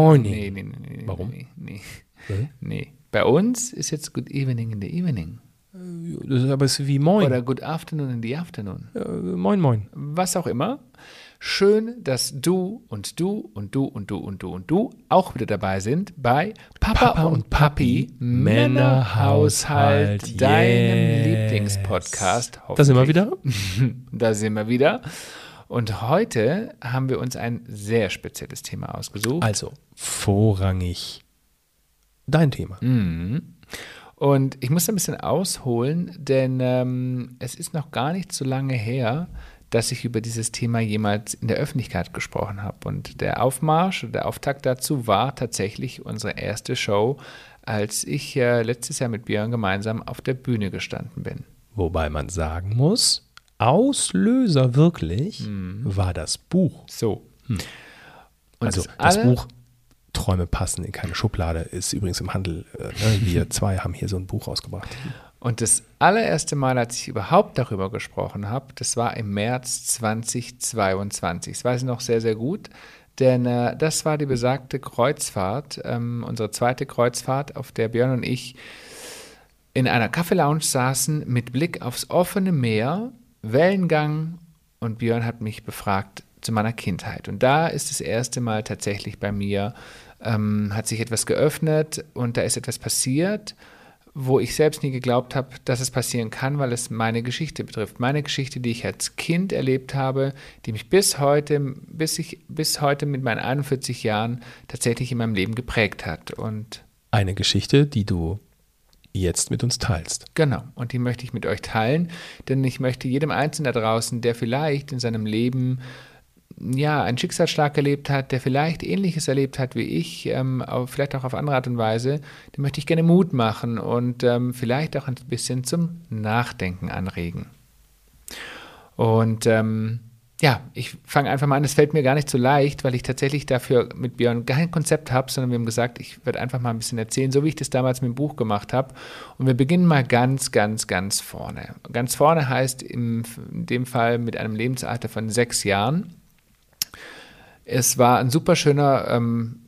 morning. Nee, nee, nee, nee. Warum? Nee, nee. Nee. Bei uns ist jetzt Good Evening in the Evening. Das ist aber es ist wie moin. Oder Good Afternoon in the Afternoon. äh, moin, moin. Was auch immer. Schön, dass du und du und du und du und du und du auch wieder dabei sind bei Papa, Papa und Papi Männerhaushalt, deinem yes. Lieblingspodcast. Da sind wir wieder. Da sind wir wieder. Und heute haben wir uns ein sehr spezielles Thema ausgesucht. Also, vorrangig dein Thema. Mhm. Und ich muss ein bisschen ausholen, denn ähm, es ist noch gar nicht so lange her, dass ich über dieses Thema jemals in der Öffentlichkeit gesprochen habe. Und der Aufmarsch, der Auftakt dazu war tatsächlich unsere erste Show, als ich äh, letztes Jahr mit Björn gemeinsam auf der Bühne gestanden bin. Wobei man sagen muss, Auslöser wirklich war das Buch. So. Und also das Buch Träume passen in keine Schublade ist übrigens im Handel. Äh, ne? Wir zwei haben hier so ein Buch rausgebracht. Und das allererste Mal, als ich überhaupt darüber gesprochen habe, das war im März 2022. Das weiß ich noch sehr, sehr gut, denn äh, das war die besagte Kreuzfahrt, ähm, unsere zweite Kreuzfahrt, auf der Björn und ich in einer Kaffeelounge saßen mit Blick aufs offene Meer, Wellengang und Björn hat mich befragt zu meiner Kindheit. Und da ist das erste Mal tatsächlich bei mir, ähm, hat sich etwas geöffnet und da ist etwas passiert, wo ich selbst nie geglaubt habe, dass es passieren kann, weil es meine Geschichte betrifft. Meine Geschichte, die ich als Kind erlebt habe, die mich bis heute, bis ich, bis heute mit meinen 41 Jahren tatsächlich in meinem Leben geprägt hat. Und Eine Geschichte, die du jetzt mit uns teilst. Genau, und die möchte ich mit euch teilen, denn ich möchte jedem Einzelnen da draußen, der vielleicht in seinem Leben ja einen Schicksalsschlag erlebt hat, der vielleicht Ähnliches erlebt hat wie ich, ähm, aber vielleicht auch auf andere Art und Weise, dem möchte ich gerne Mut machen und ähm, vielleicht auch ein bisschen zum Nachdenken anregen. Und ähm, ja, ich fange einfach mal an. Es fällt mir gar nicht so leicht, weil ich tatsächlich dafür mit Björn kein Konzept habe, sondern wir haben gesagt, ich werde einfach mal ein bisschen erzählen, so wie ich das damals mit dem Buch gemacht habe. Und wir beginnen mal ganz, ganz, ganz vorne. Ganz vorne heißt im, in dem Fall mit einem Lebensalter von sechs Jahren. Es war ein super schöner ähm,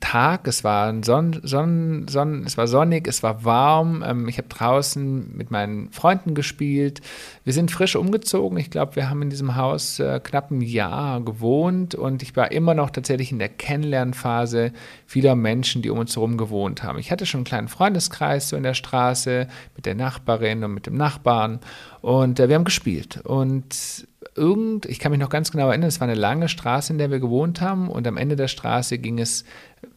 Tag, es war ein Sonn, Sonn, Sonn, es war sonnig, es war warm. Ähm, ich habe draußen mit meinen Freunden gespielt. Wir sind frisch umgezogen. Ich glaube, wir haben in diesem Haus äh, knapp ein Jahr gewohnt und ich war immer noch tatsächlich in der Kennenlernphase vieler Menschen, die um uns herum gewohnt haben. Ich hatte schon einen kleinen Freundeskreis so in der Straße mit der Nachbarin und mit dem Nachbarn und äh, wir haben gespielt und irgend, ich kann mich noch ganz genau erinnern, es war eine lange Straße, in der wir gewohnt haben und am Ende der Straße ging es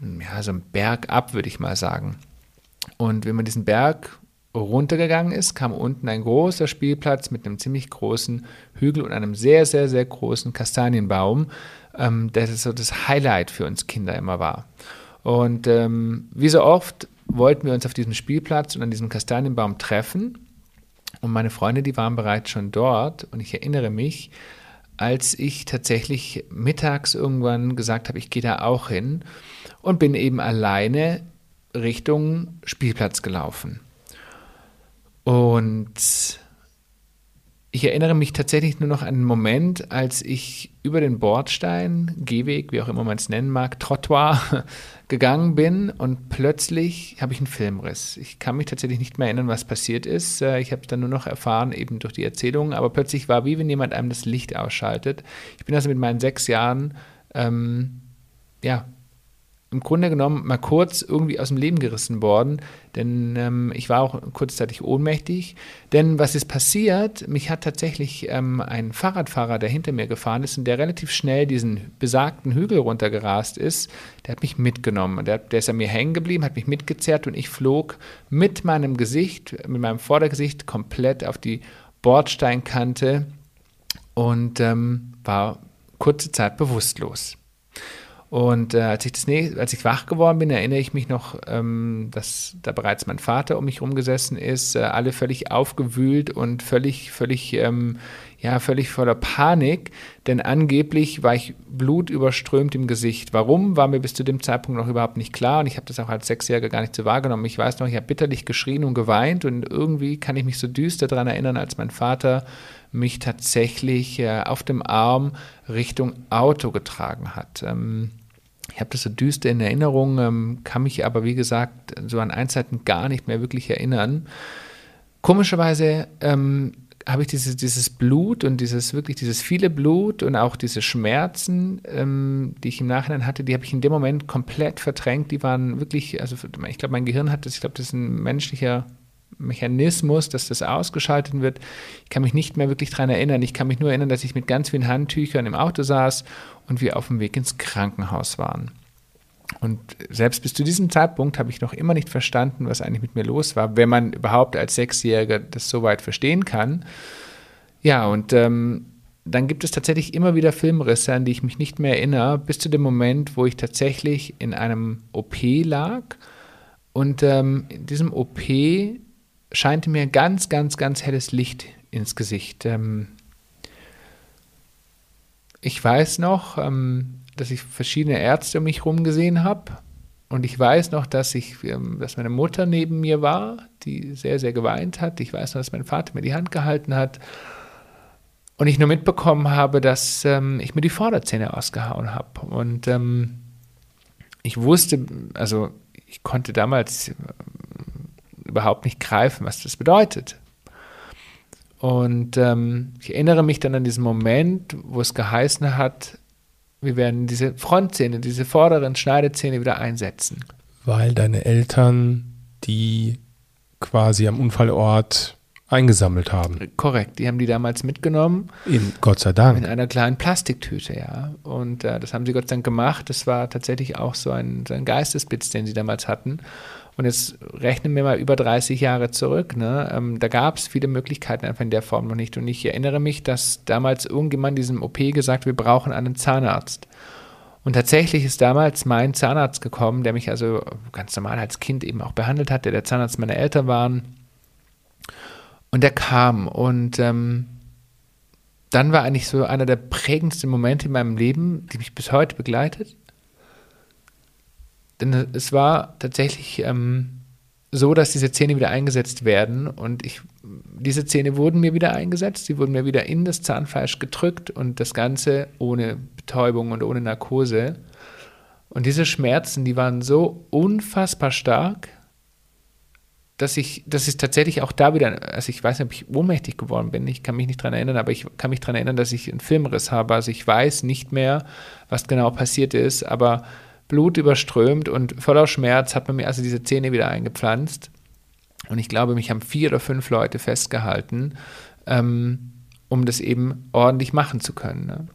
ja, so einen Berg ab, würde ich mal sagen. Und wenn man diesen Berg runtergegangen ist, kam unten ein großer Spielplatz mit einem ziemlich großen Hügel und einem sehr, sehr, sehr großen Kastanienbaum, ähm, der so das Highlight für uns Kinder immer war. Und ähm, wie so oft wollten wir uns auf diesem Spielplatz und an diesem Kastanienbaum treffen. Und meine Freunde, die waren bereits schon dort. Und ich erinnere mich, als ich tatsächlich mittags irgendwann gesagt habe, ich gehe da auch hin und bin eben alleine Richtung Spielplatz gelaufen. Und ich erinnere mich tatsächlich nur noch an einen Moment, als ich über den Bordstein, Gehweg, wie auch immer man es nennen mag, Trottoir gegangen bin und plötzlich habe ich einen Filmriss. Ich kann mich tatsächlich nicht mehr erinnern, was passiert ist. Äh, Ich habe es dann nur noch erfahren, eben durch die Erzählungen, aber plötzlich war wie wenn jemand einem das Licht ausschaltet. Ich bin also mit meinen sechs Jahren, ähm, ja, im Grunde genommen mal kurz irgendwie aus dem Leben gerissen worden, denn ähm, ich war auch kurzzeitig ohnmächtig. Denn was ist passiert? Mich hat tatsächlich ähm, ein Fahrradfahrer, der hinter mir gefahren ist und der relativ schnell diesen besagten Hügel runtergerast ist, der hat mich mitgenommen. Der, der ist an mir hängen geblieben, hat mich mitgezerrt und ich flog mit meinem Gesicht, mit meinem Vordergesicht komplett auf die Bordsteinkante und ähm, war kurze Zeit bewusstlos. Und äh, als, ich das, nächste- als ich wach geworden bin, erinnere ich mich noch, ähm, dass da bereits mein Vater um mich rumgesessen ist, äh, alle völlig aufgewühlt und völlig, völlig, ähm, ja, völlig voller Panik, denn angeblich war ich blutüberströmt im Gesicht. Warum, war mir bis zu dem Zeitpunkt noch überhaupt nicht klar und ich habe das auch als Sechsjähriger gar nicht so wahrgenommen. Ich weiß noch, ich habe bitterlich geschrien und geweint und irgendwie kann ich mich so düster daran erinnern, als mein Vater mich tatsächlich äh, auf dem Arm Richtung Auto getragen hat. Ähm, ich habe das so düster in Erinnerung, ähm, kann mich aber, wie gesagt, so an Einzeiten gar nicht mehr wirklich erinnern. Komischerweise ähm, habe ich dieses, dieses Blut und dieses wirklich dieses viele Blut und auch diese Schmerzen, ähm, die ich im Nachhinein hatte, die habe ich in dem Moment komplett verdrängt. Die waren wirklich, also ich glaube, mein Gehirn hat das, ich glaube, das ist ein menschlicher Mechanismus, dass das ausgeschaltet wird. Ich kann mich nicht mehr wirklich daran erinnern. Ich kann mich nur erinnern, dass ich mit ganz vielen Handtüchern im Auto saß und wir auf dem Weg ins Krankenhaus waren. Und selbst bis zu diesem Zeitpunkt habe ich noch immer nicht verstanden, was eigentlich mit mir los war, wenn man überhaupt als Sechsjähriger das so weit verstehen kann. Ja, und ähm, dann gibt es tatsächlich immer wieder Filmrisse, an die ich mich nicht mehr erinnere, bis zu dem Moment, wo ich tatsächlich in einem OP lag. Und ähm, in diesem OP scheinte mir ganz, ganz, ganz helles Licht ins Gesicht. Ähm, ich weiß noch, ähm, dass ich verschiedene Ärzte um mich herum gesehen habe. Und ich weiß noch, dass ich, ähm, dass meine Mutter neben mir war, die sehr, sehr geweint hat. Ich weiß noch, dass mein Vater mir die Hand gehalten hat. Und ich nur mitbekommen habe, dass ähm, ich mir die Vorderzähne ausgehauen habe. Und ähm, ich wusste, also ich konnte damals überhaupt nicht greifen, was das bedeutet. Und ähm, ich erinnere mich dann an diesen Moment, wo es geheißen hat, wir werden diese Frontzähne, diese vorderen Schneidezähne wieder einsetzen. Weil deine Eltern die quasi am Unfallort eingesammelt haben. Korrekt, die haben die damals mitgenommen. In, Gott sei Dank. In einer kleinen Plastiktüte, ja. Und äh, das haben sie Gott sei Dank gemacht. Das war tatsächlich auch so ein, so ein Geistesblitz, den sie damals hatten. Und jetzt rechnen wir mal über 30 Jahre zurück. Ne? Ähm, da gab es viele Möglichkeiten einfach in der Form noch nicht. Und ich erinnere mich, dass damals irgendjemand diesem OP gesagt, wir brauchen einen Zahnarzt. Und tatsächlich ist damals mein Zahnarzt gekommen, der mich also ganz normal als Kind eben auch behandelt hat, der der Zahnarzt meiner Eltern waren. Und der kam und ähm, dann war eigentlich so einer der prägendsten Momente in meinem Leben, die mich bis heute begleitet. Denn es war tatsächlich ähm, so, dass diese Zähne wieder eingesetzt werden und ich, diese Zähne wurden mir wieder eingesetzt, sie wurden mir wieder in das Zahnfleisch gedrückt und das Ganze ohne Betäubung und ohne Narkose. Und diese Schmerzen, die waren so unfassbar stark, dass ich, dass ich tatsächlich auch da wieder, also ich weiß nicht, ob ich ohnmächtig geworden bin, ich kann mich nicht daran erinnern, aber ich kann mich daran erinnern, dass ich einen Filmriss habe. Also ich weiß nicht mehr, was genau passiert ist, aber Blut überströmt und voller Schmerz hat man mir also diese Zähne wieder eingepflanzt. Und ich glaube, mich haben vier oder fünf Leute festgehalten, ähm, um das eben ordentlich machen zu können. Ne?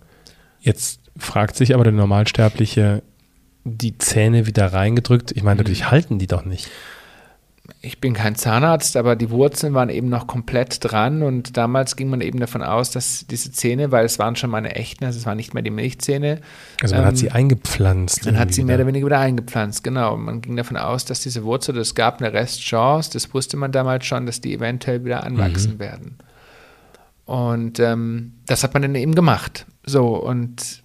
Jetzt fragt sich aber der Normalsterbliche, die Zähne wieder reingedrückt. Ich meine, natürlich mhm. halten die doch nicht ich bin kein Zahnarzt, aber die Wurzeln waren eben noch komplett dran und damals ging man eben davon aus, dass diese Zähne, weil es waren schon meine echten, also es waren nicht mehr die Milchzähne. Also man ähm, hat sie eingepflanzt. Man hat sie mehr oder weniger wieder eingepflanzt, genau. Man ging davon aus, dass diese Wurzel, es gab eine Restchance, das wusste man damals schon, dass die eventuell wieder anwachsen mhm. werden. Und ähm, das hat man dann eben gemacht. So, und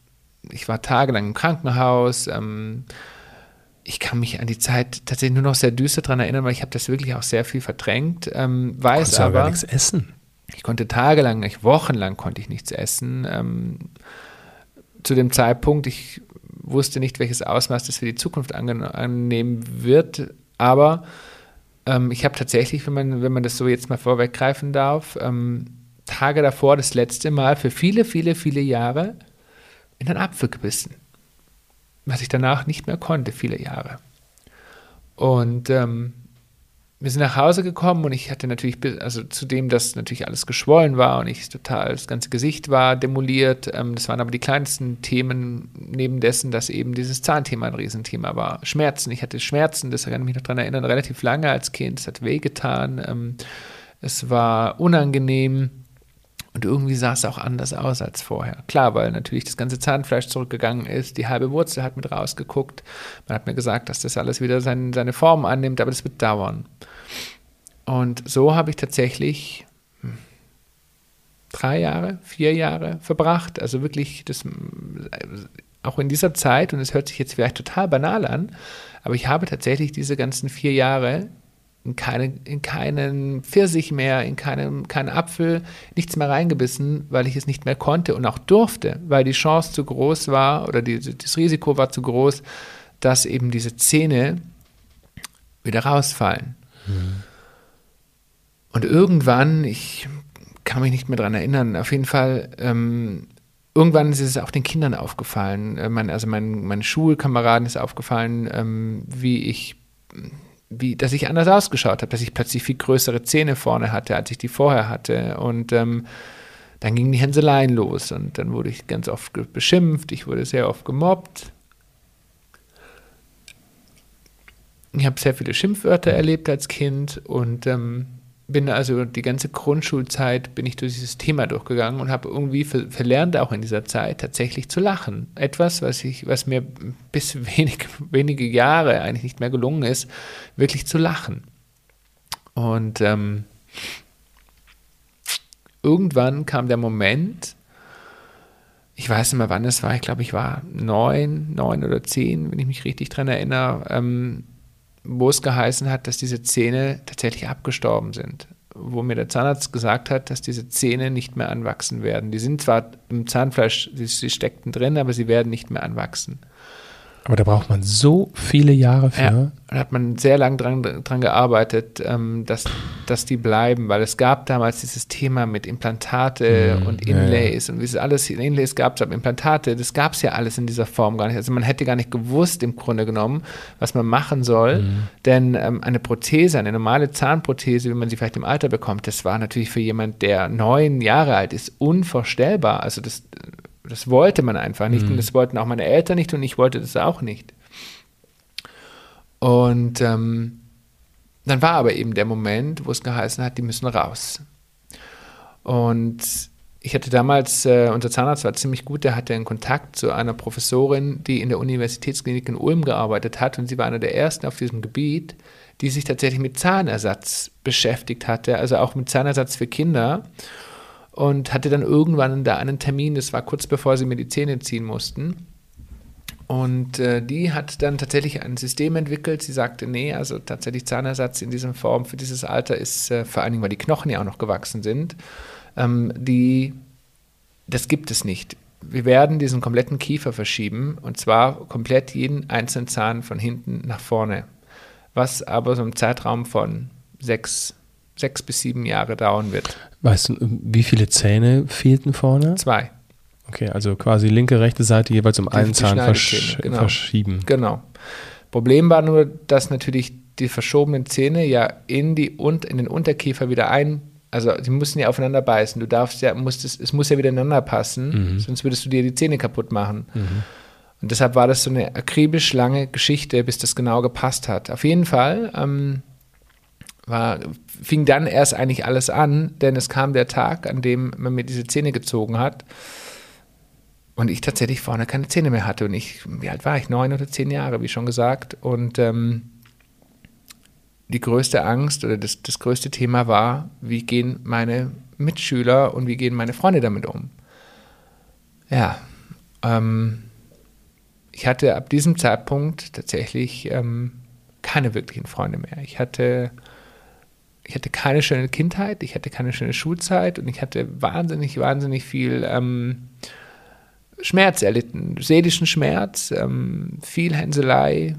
ich war tagelang im Krankenhaus, ähm, ich kann mich an die Zeit tatsächlich nur noch sehr düster daran erinnern, weil ich habe das wirklich auch sehr viel verdrängt. Ähm, weiß aber, gar nichts essen. Ich konnte tagelang, ich, wochenlang konnte ich nichts essen. Ähm, zu dem Zeitpunkt, ich wusste nicht, welches Ausmaß das für die Zukunft annehmen wird, aber ähm, ich habe tatsächlich, wenn man, wenn man das so jetzt mal vorweggreifen darf, ähm, Tage davor das letzte Mal für viele, viele, viele Jahre in einen Apfel gebissen was ich danach nicht mehr konnte, viele Jahre. Und ähm, wir sind nach Hause gekommen und ich hatte natürlich, also zudem, dass natürlich alles geschwollen war und ich total, das ganze Gesicht war demoliert. Ähm, das waren aber die kleinsten Themen neben dessen, dass eben dieses Zahnthema ein Riesenthema war. Schmerzen, ich hatte Schmerzen, das kann ich mich noch daran erinnern, relativ lange als Kind, es hat wehgetan. Ähm, es war unangenehm. Und irgendwie sah es auch anders aus als vorher. Klar, weil natürlich das ganze Zahnfleisch zurückgegangen ist, die halbe Wurzel hat mit rausgeguckt. Man hat mir gesagt, dass das alles wieder sein, seine Form annimmt, aber das wird dauern. Und so habe ich tatsächlich hm, drei Jahre, vier Jahre verbracht. Also wirklich das, auch in dieser Zeit, und es hört sich jetzt vielleicht total banal an, aber ich habe tatsächlich diese ganzen vier Jahre in, keine, in keinen Pfirsich mehr, in keinen, keinen Apfel, nichts mehr reingebissen, weil ich es nicht mehr konnte und auch durfte, weil die Chance zu groß war oder die, das Risiko war zu groß, dass eben diese Zähne wieder rausfallen. Mhm. Und irgendwann, ich kann mich nicht mehr daran erinnern, auf jeden Fall, ähm, irgendwann ist es auch den Kindern aufgefallen, äh, mein, also mein, meinen Schulkameraden ist aufgefallen, ähm, wie ich wie, dass ich anders ausgeschaut habe, dass ich plötzlich viel größere Zähne vorne hatte, als ich die vorher hatte. Und ähm, dann gingen die Hänseleien los und dann wurde ich ganz oft beschimpft, ich wurde sehr oft gemobbt. Ich habe sehr viele Schimpfwörter erlebt als Kind und ähm, bin also die ganze Grundschulzeit bin ich durch dieses Thema durchgegangen und habe irgendwie verlernt auch in dieser Zeit tatsächlich zu lachen. Etwas, was ich, was mir bis wenig, wenige Jahre eigentlich nicht mehr gelungen ist, wirklich zu lachen. Und ähm, irgendwann kam der Moment, ich weiß nicht mehr wann es war, ich glaube, ich war neun, neun oder zehn, wenn ich mich richtig dran erinnere, ähm, wo es geheißen hat, dass diese Zähne tatsächlich abgestorben sind. Wo mir der Zahnarzt gesagt hat, dass diese Zähne nicht mehr anwachsen werden. Die sind zwar im Zahnfleisch, sie steckten drin, aber sie werden nicht mehr anwachsen. Aber da braucht man so viele Jahre für. Ja, da hat man sehr lange dran, dran gearbeitet, ähm, dass, dass die bleiben, weil es gab damals dieses Thema mit Implantate mm, und Inlays ja, ja. und wie es alles, Inlays gab es, aber Implantate, das gab es ja alles in dieser Form gar nicht. Also man hätte gar nicht gewusst im Grunde genommen, was man machen soll, mm. denn ähm, eine Prothese, eine normale Zahnprothese, wie man sie vielleicht im Alter bekommt, das war natürlich für jemand, der neun Jahre alt ist, unvorstellbar. Also das das wollte man einfach nicht mhm. und das wollten auch meine Eltern nicht und ich wollte das auch nicht. Und ähm, dann war aber eben der Moment, wo es geheißen hat, die müssen raus. Und ich hatte damals, äh, unser Zahnarzt war ziemlich gut, der hatte einen Kontakt zu einer Professorin, die in der Universitätsklinik in Ulm gearbeitet hat und sie war eine der ersten auf diesem Gebiet, die sich tatsächlich mit Zahnersatz beschäftigt hatte, also auch mit Zahnersatz für Kinder und hatte dann irgendwann da einen Termin, das war kurz bevor sie mir die Zähne ziehen mussten. Und äh, die hat dann tatsächlich ein System entwickelt. Sie sagte, nee, also tatsächlich Zahnersatz in dieser Form für dieses Alter ist, äh, vor allen Dingen, weil die Knochen ja auch noch gewachsen sind, ähm, die, das gibt es nicht. Wir werden diesen kompletten Kiefer verschieben und zwar komplett jeden einzelnen Zahn von hinten nach vorne, was aber so im Zeitraum von sechs sechs bis sieben Jahre dauern wird. Weißt du, wie viele Zähne fehlten vorne? Zwei. Okay, also quasi linke, rechte Seite jeweils um die, einen Zahn versch genau. verschieben. Genau. Problem war nur, dass natürlich die verschobenen Zähne ja in, die, und in den Unterkiefer wieder ein, also die müssen ja aufeinander beißen. Du darfst ja, musst es, es muss ja wieder ineinander passen, mhm. sonst würdest du dir die Zähne kaputt machen. Mhm. Und deshalb war das so eine akribisch lange Geschichte, bis das genau gepasst hat. Auf jeden Fall ähm, war, fing dann erst eigentlich alles an, denn es kam der Tag, an dem man mir diese Zähne gezogen hat und ich tatsächlich vorne keine Zähne mehr hatte. Und ich, wie alt war ich? Neun oder zehn Jahre, wie schon gesagt. Und ähm, die größte Angst oder das, das größte Thema war, wie gehen meine Mitschüler und wie gehen meine Freunde damit um? Ja, ähm, ich hatte ab diesem Zeitpunkt tatsächlich ähm, keine wirklichen Freunde mehr. Ich hatte ich hatte keine schöne Kindheit, ich hatte keine schöne Schulzeit und ich hatte wahnsinnig, wahnsinnig viel ähm, Schmerz erlitten, seelischen Schmerz, ähm, viel Hänselei.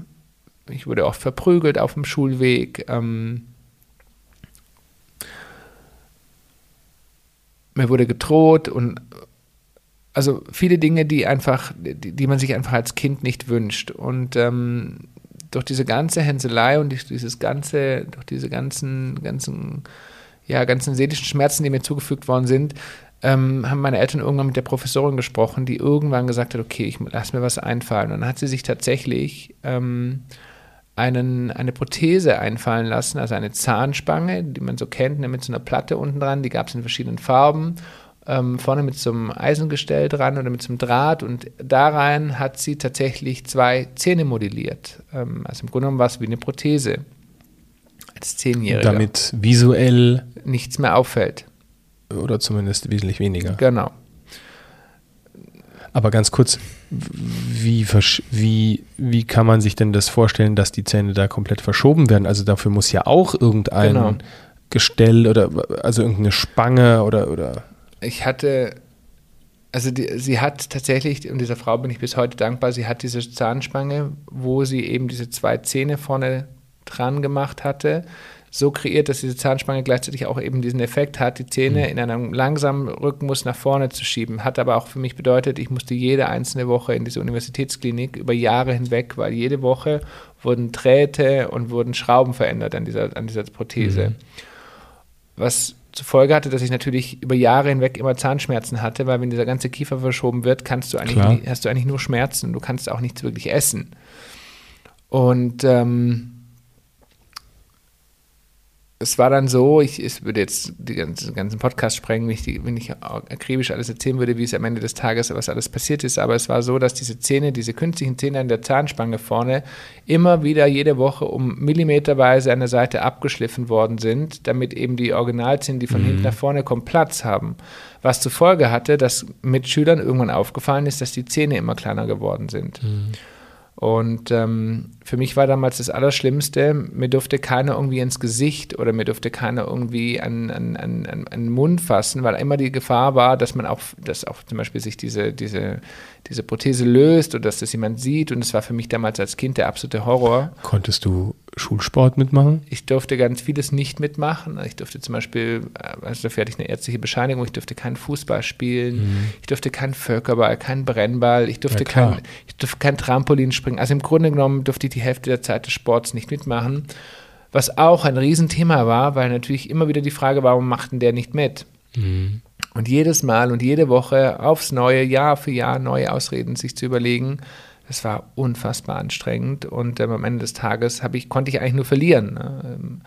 Ich wurde oft verprügelt auf dem Schulweg. Ähm, mir wurde gedroht und also viele Dinge, die einfach, die, die man sich einfach als Kind nicht wünscht. Und ähm, durch diese ganze Hänselei und durch dieses ganze, durch diese ganzen, ganzen, ja, ganzen seelischen Schmerzen, die mir zugefügt worden sind, ähm, haben meine Eltern irgendwann mit der Professorin gesprochen, die irgendwann gesagt hat, okay, ich lass mir was einfallen. Und dann hat sie sich tatsächlich ähm, einen, eine Prothese einfallen lassen, also eine Zahnspange, die man so kennt, ne, mit so einer Platte unten dran, die gab es in verschiedenen Farben ähm, vorne mit so einem Eisengestell dran oder mit so einem Draht und da rein hat sie tatsächlich zwei Zähne modelliert. Ähm, also im Grunde genommen war es wie eine Prothese als Zehnjähriger. Damit visuell nichts mehr auffällt. Oder zumindest wesentlich weniger. Genau. Aber ganz kurz, wie, wie, wie kann man sich denn das vorstellen, dass die Zähne da komplett verschoben werden? Also dafür muss ja auch irgendein genau. Gestell oder also irgendeine Spange oder, oder. Ich hatte, also die, sie hat tatsächlich, und dieser Frau bin ich bis heute dankbar, sie hat diese Zahnspange, wo sie eben diese zwei Zähne vorne dran gemacht hatte so kreiert, dass diese Zahnspange gleichzeitig auch eben diesen Effekt hat, die Zähne mhm. in einem langsamen Rückenmus nach vorne zu schieben. Hat aber auch für mich bedeutet, ich musste jede einzelne Woche in diese Universitätsklinik über Jahre hinweg, weil jede Woche wurden Drähte und wurden Schrauben verändert an dieser, an dieser Prothese. Mhm. Was zur Folge hatte, dass ich natürlich über Jahre hinweg immer Zahnschmerzen hatte, weil wenn dieser ganze Kiefer verschoben wird, kannst du eigentlich, hast du eigentlich nur Schmerzen. Du kannst auch nichts wirklich essen. Und ähm, es war dann so, ich, ich würde jetzt den ganzen, Podcast sprengen, wenn ich, die, wenn ich akribisch alles erzählen würde, wie es am Ende des Tages, was alles passiert ist, aber es war so, dass diese Zähne, diese künstlichen Zähne an der Zahnspange vorne immer wieder jede Woche um millimeterweise an der Seite abgeschliffen worden sind, damit eben die Originalzähne, die von mhm. hinten nach vorne kommen, Platz haben. Was zur Folge hatte, dass mit Schülern irgendwann aufgefallen ist, dass die Zähne immer kleiner geworden sind. Mhm. Und ähm, für mich war damals das Allerschlimmste, mir durfte keiner irgendwie ins Gesicht oder mir durfte keiner irgendwie an, an, an, an den Mund fassen, weil immer die Gefahr war, dass man auch, dass auch zum Beispiel sich diese, diese, diese Prothese löst oder dass das jemand sieht. Und das war für mich damals als Kind der absolute Horror. Konntest du Schulsport mitmachen? Ich durfte ganz vieles nicht mitmachen. Ich durfte zum Beispiel, äh, also dafür hatte ich eine ärztliche Bescheinigung, ich durfte keinen Fußball spielen, mhm. ich durfte keinen Völkerball, keinen Brennball, ich durfte, ja, kein, ich durfte kein Trampolin springen. Also im Grunde genommen durfte ich die Hälfte der Zeit des Sports nicht mitmachen. Was auch ein Riesenthema war, weil natürlich immer wieder die Frage war, warum macht denn der nicht mit? Mhm. Und jedes Mal und jede Woche aufs Neue, Jahr für Jahr neue Ausreden sich zu überlegen, das war unfassbar anstrengend. Und ähm, am Ende des Tages ich, konnte ich eigentlich nur verlieren. Ne? Ähm,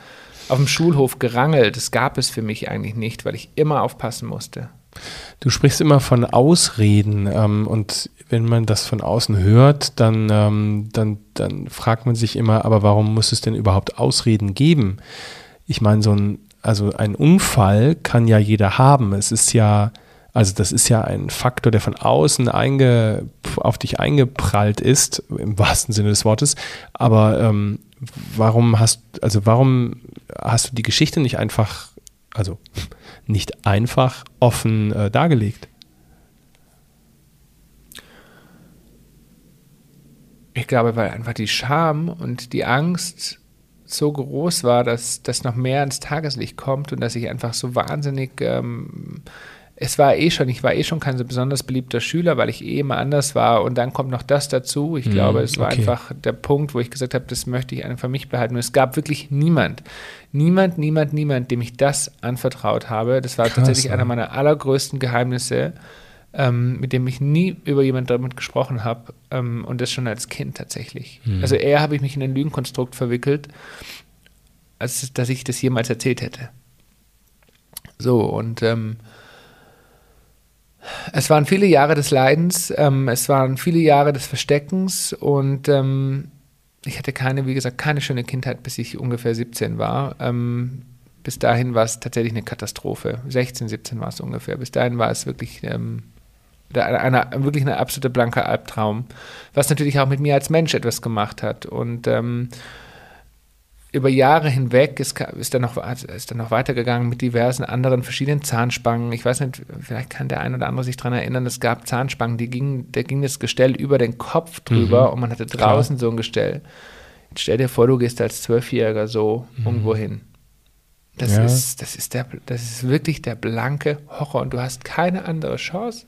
auf dem Schulhof gerangelt, das gab es für mich eigentlich nicht, weil ich immer aufpassen musste. Du sprichst immer von Ausreden ähm, und wenn man das von außen hört, dann, ähm, dann, dann fragt man sich immer, aber warum muss es denn überhaupt Ausreden geben? Ich meine, so ein, also ein Unfall kann ja jeder haben. Es ist ja, also das ist ja ein Faktor, der von außen einge, auf dich eingeprallt ist, im wahrsten Sinne des Wortes. Aber ähm, warum hast, also warum hast du die Geschichte nicht einfach, also nicht einfach offen äh, dargelegt? Ich glaube, weil einfach die Scham und die Angst so groß war, dass das noch mehr ins Tageslicht kommt und dass ich einfach so wahnsinnig ähm, es war eh schon, ich war eh schon kein so besonders beliebter Schüler, weil ich eh immer anders war. Und dann kommt noch das dazu. Ich mm, glaube, es war okay. einfach der Punkt, wo ich gesagt habe, das möchte ich einfach für mich behalten. Und es gab wirklich niemand, niemand, niemand, niemand, dem ich das anvertraut habe. Das war Krass, tatsächlich einer meiner allergrößten Geheimnisse, ähm, mit dem ich nie über jemanden damit gesprochen habe. Ähm, und das schon als Kind tatsächlich. Mm. Also eher habe ich mich in ein Lügenkonstrukt verwickelt, als dass ich das jemals erzählt hätte. So, und ähm, es waren viele Jahre des Leidens, ähm, es waren viele Jahre des Versteckens und ähm, ich hatte keine, wie gesagt, keine schöne Kindheit, bis ich ungefähr 17 war. Ähm, bis dahin war es tatsächlich eine Katastrophe. 16, 17 war es ungefähr. Bis dahin war es wirklich, ähm, eine, eine, wirklich ein absoluter blanker Albtraum, was natürlich auch mit mir als Mensch etwas gemacht hat. Und ähm, über Jahre hinweg ist, ist, dann noch, ist dann noch weitergegangen mit diversen anderen verschiedenen Zahnspangen. Ich weiß nicht, vielleicht kann der ein oder andere sich daran erinnern, es gab Zahnspangen, die ging, da ging das Gestell über den Kopf drüber mhm. und man hatte draußen Klar. so ein Gestell. Jetzt stell dir vor, du gehst als Zwölfjähriger so mhm. irgendwo hin. Das, ja. ist, das, ist der, das ist wirklich der blanke Horror und du hast keine andere Chance,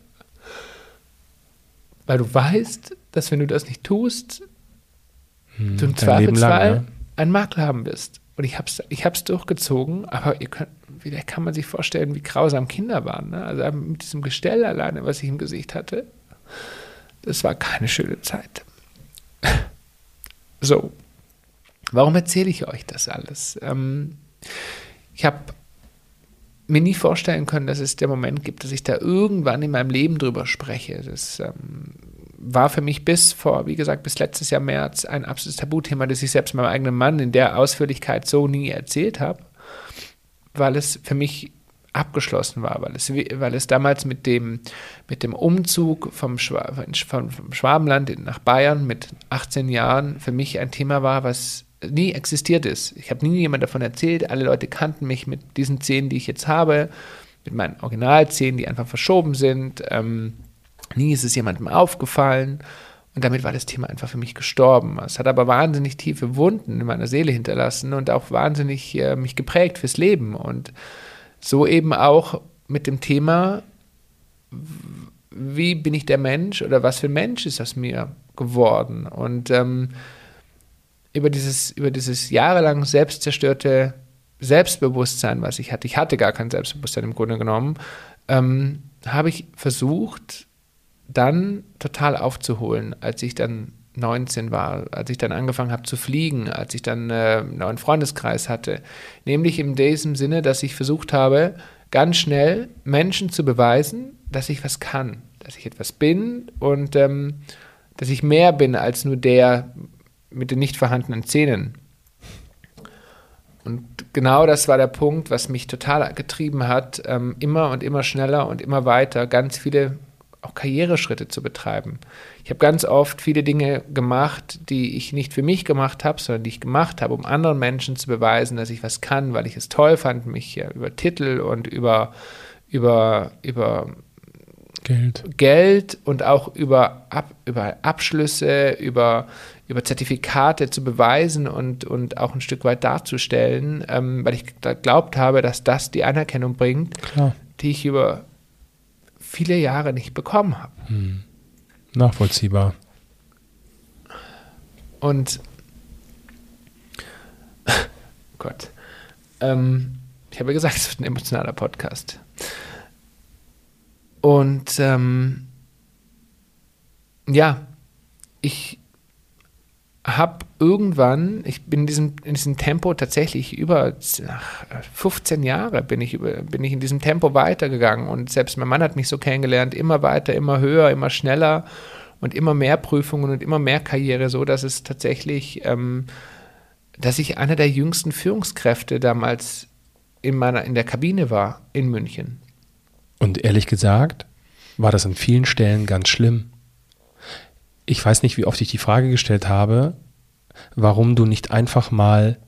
weil du weißt, dass wenn du das nicht tust, hm, du im Zweifelsfall lang, ne? Ein Makler haben wirst. Und ich habe es ich hab's durchgezogen, aber ihr könnt, vielleicht kann man sich vorstellen, wie grausam Kinder waren. Ne? Also mit diesem Gestell alleine, was ich im Gesicht hatte, das war keine schöne Zeit. so, warum erzähle ich euch das alles? Ähm, ich habe mir nie vorstellen können, dass es der Moment gibt, dass ich da irgendwann in meinem Leben drüber spreche. Das ähm, war für mich bis vor, wie gesagt, bis letztes Jahr März ein absolutes Tabuthema, das ich selbst meinem eigenen Mann in der Ausführlichkeit so nie erzählt habe, weil es für mich abgeschlossen war, weil es, weil es damals mit dem, mit dem Umzug vom, Schwa vom, vom Schwabenland nach Bayern mit 18 Jahren für mich ein Thema war, was nie existiert ist. Ich habe nie jemand davon erzählt. Alle Leute kannten mich mit diesen Zähnen, die ich jetzt habe, mit meinen Originalzähnen, die einfach verschoben sind. Ähm, nie ist es jemandem aufgefallen. Und damit war das Thema einfach für mich gestorben. Es hat aber wahnsinnig tiefe Wunden in meiner Seele hinterlassen und auch wahnsinnig äh, mich geprägt fürs Leben. Und so eben auch mit dem Thema, wie bin ich der Mensch oder was für ein Mensch ist aus mir geworden? Und ähm, über dieses, über dieses jahrelang selbstzerstörte Selbstbewusstsein, was ich hatte, ich hatte gar kein Selbstbewusstsein im Grunde genommen, ähm, habe ich versucht, dann total aufzuholen, als ich dann 19 war, als ich dann angefangen habe zu fliegen, als ich dann äh, einen neuen Freundeskreis hatte. Nämlich in diesem Sinne, dass ich versucht habe, ganz schnell Menschen zu beweisen, dass ich was kann, dass ich etwas bin und ähm, dass ich mehr bin als nur der mit den nicht vorhandenen Zähnen. Und genau das war der Punkt, was mich total getrieben hat, ähm, immer und immer schneller und immer weiter ganz viele auch Karriereschritte zu betreiben. Ich habe ganz oft viele Dinge gemacht, die ich nicht für mich gemacht habe, sondern die ich gemacht habe, um anderen Menschen zu beweisen, dass ich was kann, weil ich es toll fand, mich ja über Titel und über, über, über Geld. Geld und auch über, Ab, über Abschlüsse, über, über Zertifikate zu beweisen und, und auch ein Stück weit darzustellen, ähm, weil ich geglaubt habe, dass das die Anerkennung bringt, Klar. die ich über viele Jahre nicht bekommen habe. Hm. Nachvollziehbar. Und Gott, ähm, ich habe ja gesagt, es wird ein emotionaler Podcast. Und ähm, ja, ich habe irgendwann, ich bin in diesem, in diesem Tempo tatsächlich über nach 15 Jahre bin ich, bin ich in diesem Tempo weitergegangen und selbst mein Mann hat mich so kennengelernt, immer weiter, immer höher, immer schneller und immer mehr Prüfungen und immer mehr Karriere, so dass es tatsächlich, ähm, dass ich einer der jüngsten Führungskräfte damals in meiner, in der Kabine war in München. Und ehrlich gesagt, war das an vielen Stellen ganz schlimm ich weiß nicht, wie oft ich die Frage gestellt habe, warum du nicht einfach mal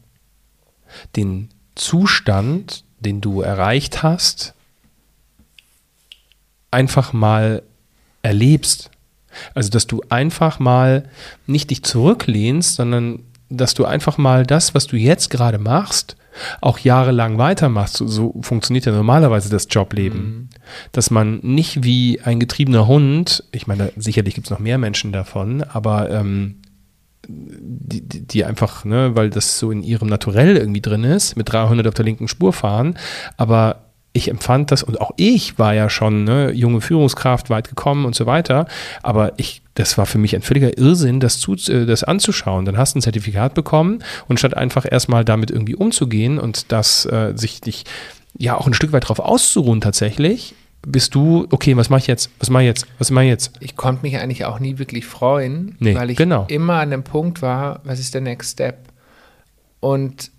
den Zustand, den du erreicht hast, einfach mal erlebst. Also, dass du einfach mal nicht dich zurücklehnst, sondern dass du einfach mal das, was du jetzt gerade machst, auch jahrelang weitermachst. So, so funktioniert ja normalerweise das Jobleben. Mhm. Dass man nicht wie ein getriebener Hund, ich meine, sicherlich gibt es noch mehr Menschen davon, aber ähm, die, die, einfach, ne, weil das so in ihrem Naturell irgendwie drin ist, mit 300 auf der linken Spur fahren, aber ich empfand das und auch ich war ja schon ne, junge Führungskraft, weit gekommen und so weiter. Aber ich, das war für mich ein völliger Irrsinn, das, zu, äh, das anzuschauen. Dann hast du ein Zertifikat bekommen und statt einfach erstmal damit irgendwie umzugehen und das äh, sich dich ja auch ein Stück weit drauf auszuruhen tatsächlich, bist du, okay, was mache ich jetzt? Was mache ich jetzt? Was mache ich jetzt? Ich konnte mich eigentlich auch nie wirklich freuen, nee, weil ich genau. immer an dem Punkt war, was ist der Next Step? Und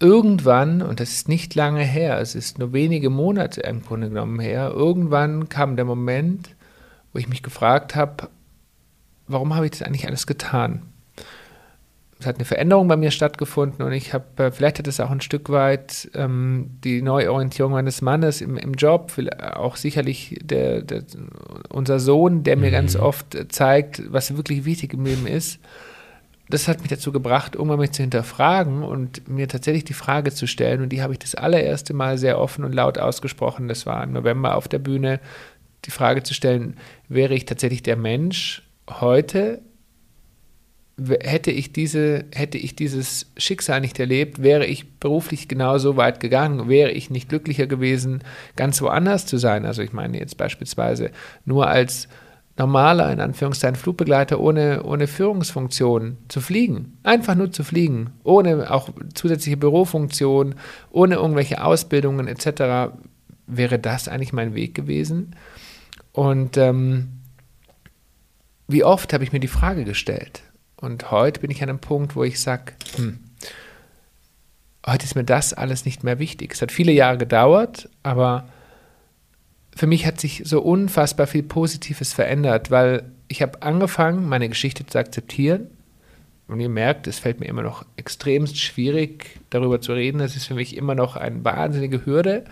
irgendwann, und das ist nicht lange her, es ist nur wenige Monate im Grunde genommen her, irgendwann kam der Moment, wo ich mich gefragt habe, warum habe ich das eigentlich alles getan? Es hat eine Veränderung bei mir stattgefunden und ich habe, äh, vielleicht hat es auch ein Stück weit ähm, die Neuorientierung meines Mannes im, im Job, auch sicherlich der, der, unser Sohn, der mir mhm. ganz oft zeigt, was wirklich wichtig im Leben ist das hat mich dazu gebracht, irgendwann mich zu hinterfragen und mir tatsächlich die Frage zu stellen. Und die habe ich das allererste Mal sehr offen und laut ausgesprochen. Das war im November auf der Bühne. Die Frage zu stellen, wäre ich tatsächlich der Mensch heute? Hätte ich, diese, hätte ich dieses Schicksal nicht erlebt, wäre ich beruflich genauso weit gegangen, wäre ich nicht glücklicher gewesen, ganz woanders zu sein. Also ich meine jetzt beispielsweise nur als normaler, in Anführungszeichen, Flugbegleiter ohne, ohne Führungsfunktion zu fliegen. Einfach nur zu fliegen, ohne auch zusätzliche Bürofunktion, ohne irgendwelche Ausbildungen etc. Wäre das eigentlich mein Weg gewesen? Und ähm, wie oft habe ich mir die Frage gestellt? Und heute bin ich an einem Punkt, wo ich sage, hm, heute ist mir das alles nicht mehr wichtig. Es hat viele Jahre gedauert, aber für mich hat sich so unfassbar viel Positives verändert, weil ich habe angefangen, meine Geschichte zu akzeptieren. Und ihr merkt, es fällt mir immer noch extremst schwierig, darüber zu reden. Das ist für mich immer noch eine wahnsinnige Hürde.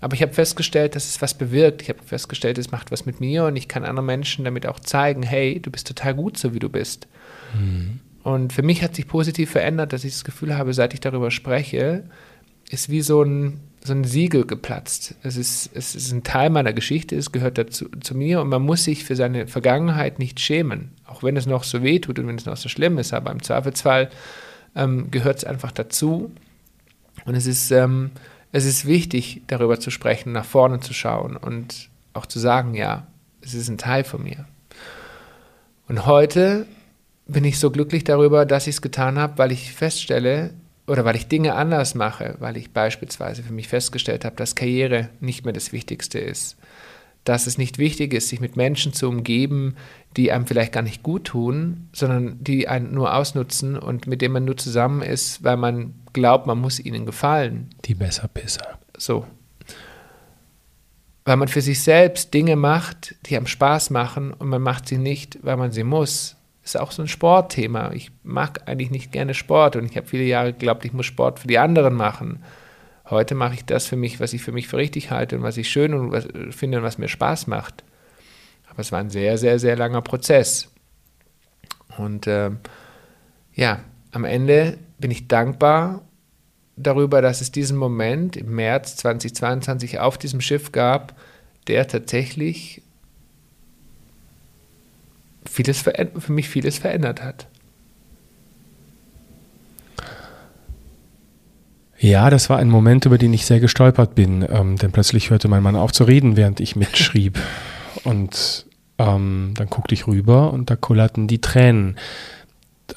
Aber ich habe festgestellt, dass es was bewirkt. Ich habe festgestellt, es macht was mit mir und ich kann anderen Menschen damit auch zeigen, hey, du bist total gut, so wie du bist. Mhm. Und für mich hat sich positiv verändert, dass ich das Gefühl habe, seit ich darüber spreche, ist wie so ein, so ein Siegel geplatzt. Es ist, es ist ein Teil meiner Geschichte, es gehört dazu zu mir und man muss sich für seine Vergangenheit nicht schämen, auch wenn es noch so weh tut und wenn es noch so schlimm ist. Aber im Zweifelsfall ähm, gehört es einfach dazu. Und es ist, ähm, es ist wichtig, darüber zu sprechen, nach vorne zu schauen und auch zu sagen, ja, es ist ein Teil von mir. Und heute bin ich so glücklich darüber, dass ich es getan habe, weil ich feststelle oder weil ich Dinge anders mache, weil ich beispielsweise für mich festgestellt habe, dass Karriere nicht mehr das Wichtigste ist. Dass es nicht wichtig ist, sich mit Menschen zu umgeben, die einem vielleicht gar nicht gut tun, sondern die einen nur ausnutzen und mit denen man nur zusammen ist, weil man glaubt, man muss ihnen gefallen. Die Besserpisser. So. Weil man für sich selbst Dinge macht, die einem Spaß machen und man macht sie nicht, weil man sie muss ist auch so ein Sportthema. Ich mag eigentlich nicht gerne Sport und ich habe viele Jahre geglaubt, ich muss Sport für die anderen machen. Heute mache ich das für mich, was ich für mich für richtig halte und was ich schön und was, finde und was mir Spaß macht. Aber es war ein sehr, sehr, sehr langer Prozess. Und äh, ja, am Ende bin ich dankbar darüber, dass es diesen Moment im März 2022 auf diesem Schiff gab, der tatsächlich vieles für mich vieles verändert hat. Ja, das war ein Moment, über den ich sehr gestolpert bin, ähm, denn plötzlich hörte mein Mann auf zu reden, während ich mitschrieb. und ähm, dann guckte ich rüber und da kullerten die Tränen.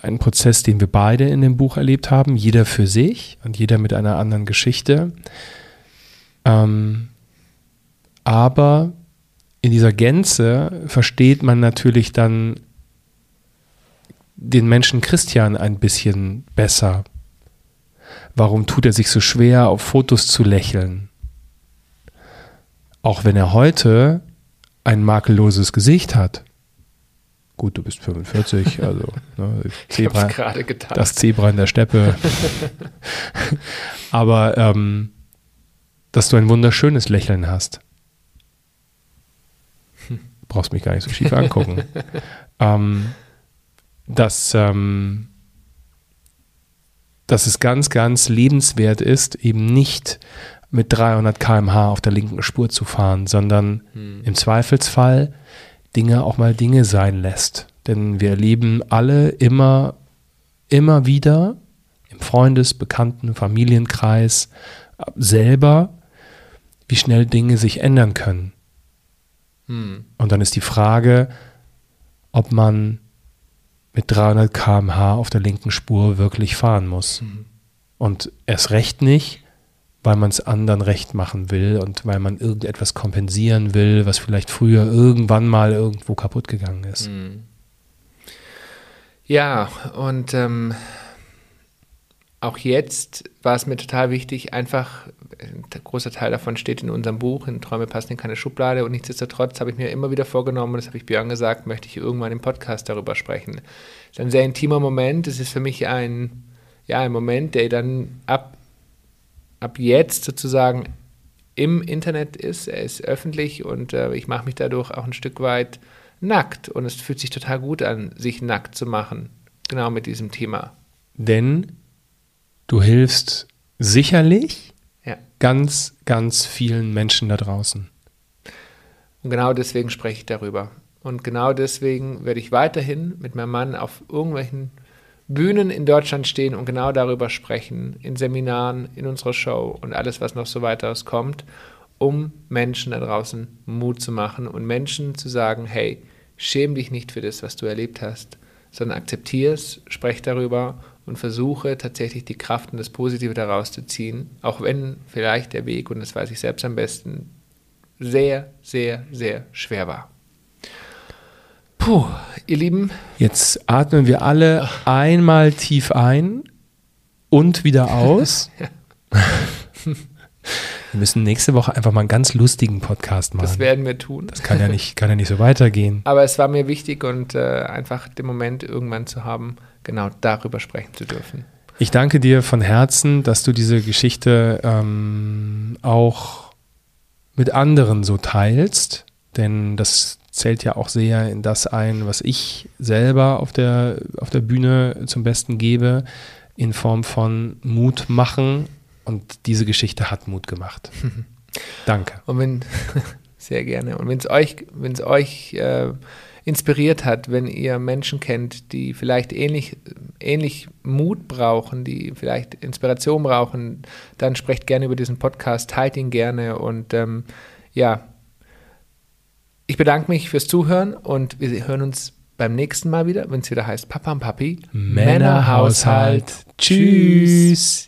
Ein Prozess, den wir beide in dem Buch erlebt haben, jeder für sich und jeder mit einer anderen Geschichte. Ähm, aber in dieser Gänze versteht man natürlich dann den Menschen Christian ein bisschen besser. Warum tut er sich so schwer, auf Fotos zu lächeln? Auch wenn er heute ein makelloses Gesicht hat. Gut, du bist 45, also ne, Zebra, das Zebra in der Steppe. Aber ähm, dass du ein wunderschönes Lächeln hast brauchst mich gar nicht so schief angucken, ähm, dass, ähm, dass es ganz, ganz lebenswert ist, eben nicht mit 300 km/h auf der linken Spur zu fahren, sondern hm. im Zweifelsfall Dinge auch mal Dinge sein lässt. Denn wir erleben alle immer, immer wieder im Freundes-, Bekannten-, Familienkreis selber, wie schnell Dinge sich ändern können. Hm. Und dann ist die Frage, ob man mit 300 km/h auf der linken Spur wirklich fahren muss. Mhm. Und erst recht nicht, weil man es anderen recht machen will und weil man irgendetwas kompensieren will, was vielleicht früher irgendwann mal irgendwo kaputt gegangen ist. Mhm. Ja, und ähm, auch jetzt war es mir total wichtig, einfach, ein großer Teil davon steht in unserem Buch, in Träume passen in keine Schublade. Und nichtsdestotrotz habe ich mir immer wieder vorgenommen, und das habe ich Björn gesagt, möchte ich irgendwann im Podcast darüber sprechen. Es ist ein sehr intimer Moment, es ist für mich ein, ja, ein Moment, der dann ab, ab jetzt sozusagen im Internet ist, er ist öffentlich und äh, ich mache mich dadurch auch ein Stück weit nackt. Und es fühlt sich total gut an, sich nackt zu machen, genau mit diesem Thema. Denn Du hilfst sicherlich ja. ganz, ganz vielen Menschen da draußen. Und genau deswegen spreche ich darüber. Und genau deswegen werde ich weiterhin mit meinem Mann auf irgendwelchen Bühnen in Deutschland stehen und genau darüber sprechen, in Seminaren, in unserer Show und alles, was noch so weiteres kommt, um Menschen da draußen Mut zu machen und Menschen zu sagen, hey, schäm dich nicht für das, was du erlebt hast, sondern akzeptiere es, sprech darüber und versuche tatsächlich die Kraft und das Positive daraus zu ziehen, auch wenn vielleicht der Weg, und das weiß ich selbst am besten, sehr, sehr, sehr schwer war. Puh, ihr Lieben. Jetzt atmen wir alle einmal tief ein und wieder aus. ja. Wir müssen nächste Woche einfach mal einen ganz lustigen Podcast machen. Das werden wir tun. Das kann ja nicht, kann ja nicht so weitergehen. Aber es war mir wichtig und äh, einfach den Moment irgendwann zu haben, genau darüber sprechen zu dürfen. Ich danke dir von Herzen, dass du diese Geschichte ähm, auch mit anderen so teilst, denn das zählt ja auch sehr in das ein, was ich selber auf der, auf der Bühne zum Besten gebe, in Form von Mut machen. Und diese Geschichte hat Mut gemacht. Danke. Und wenn, sehr gerne. Und wenn es euch, wenn es euch äh, inspiriert hat, wenn ihr Menschen kennt, die vielleicht ähnlich, ähnlich Mut brauchen, die vielleicht Inspiration brauchen, dann sprecht gerne über diesen Podcast, teilt ihn gerne und ähm, ja, ich bedanke mich fürs Zuhören und wir hören uns beim nächsten Mal wieder, wenn es wieder heißt Papa und Papi. Männerhaushalt. Tschüss.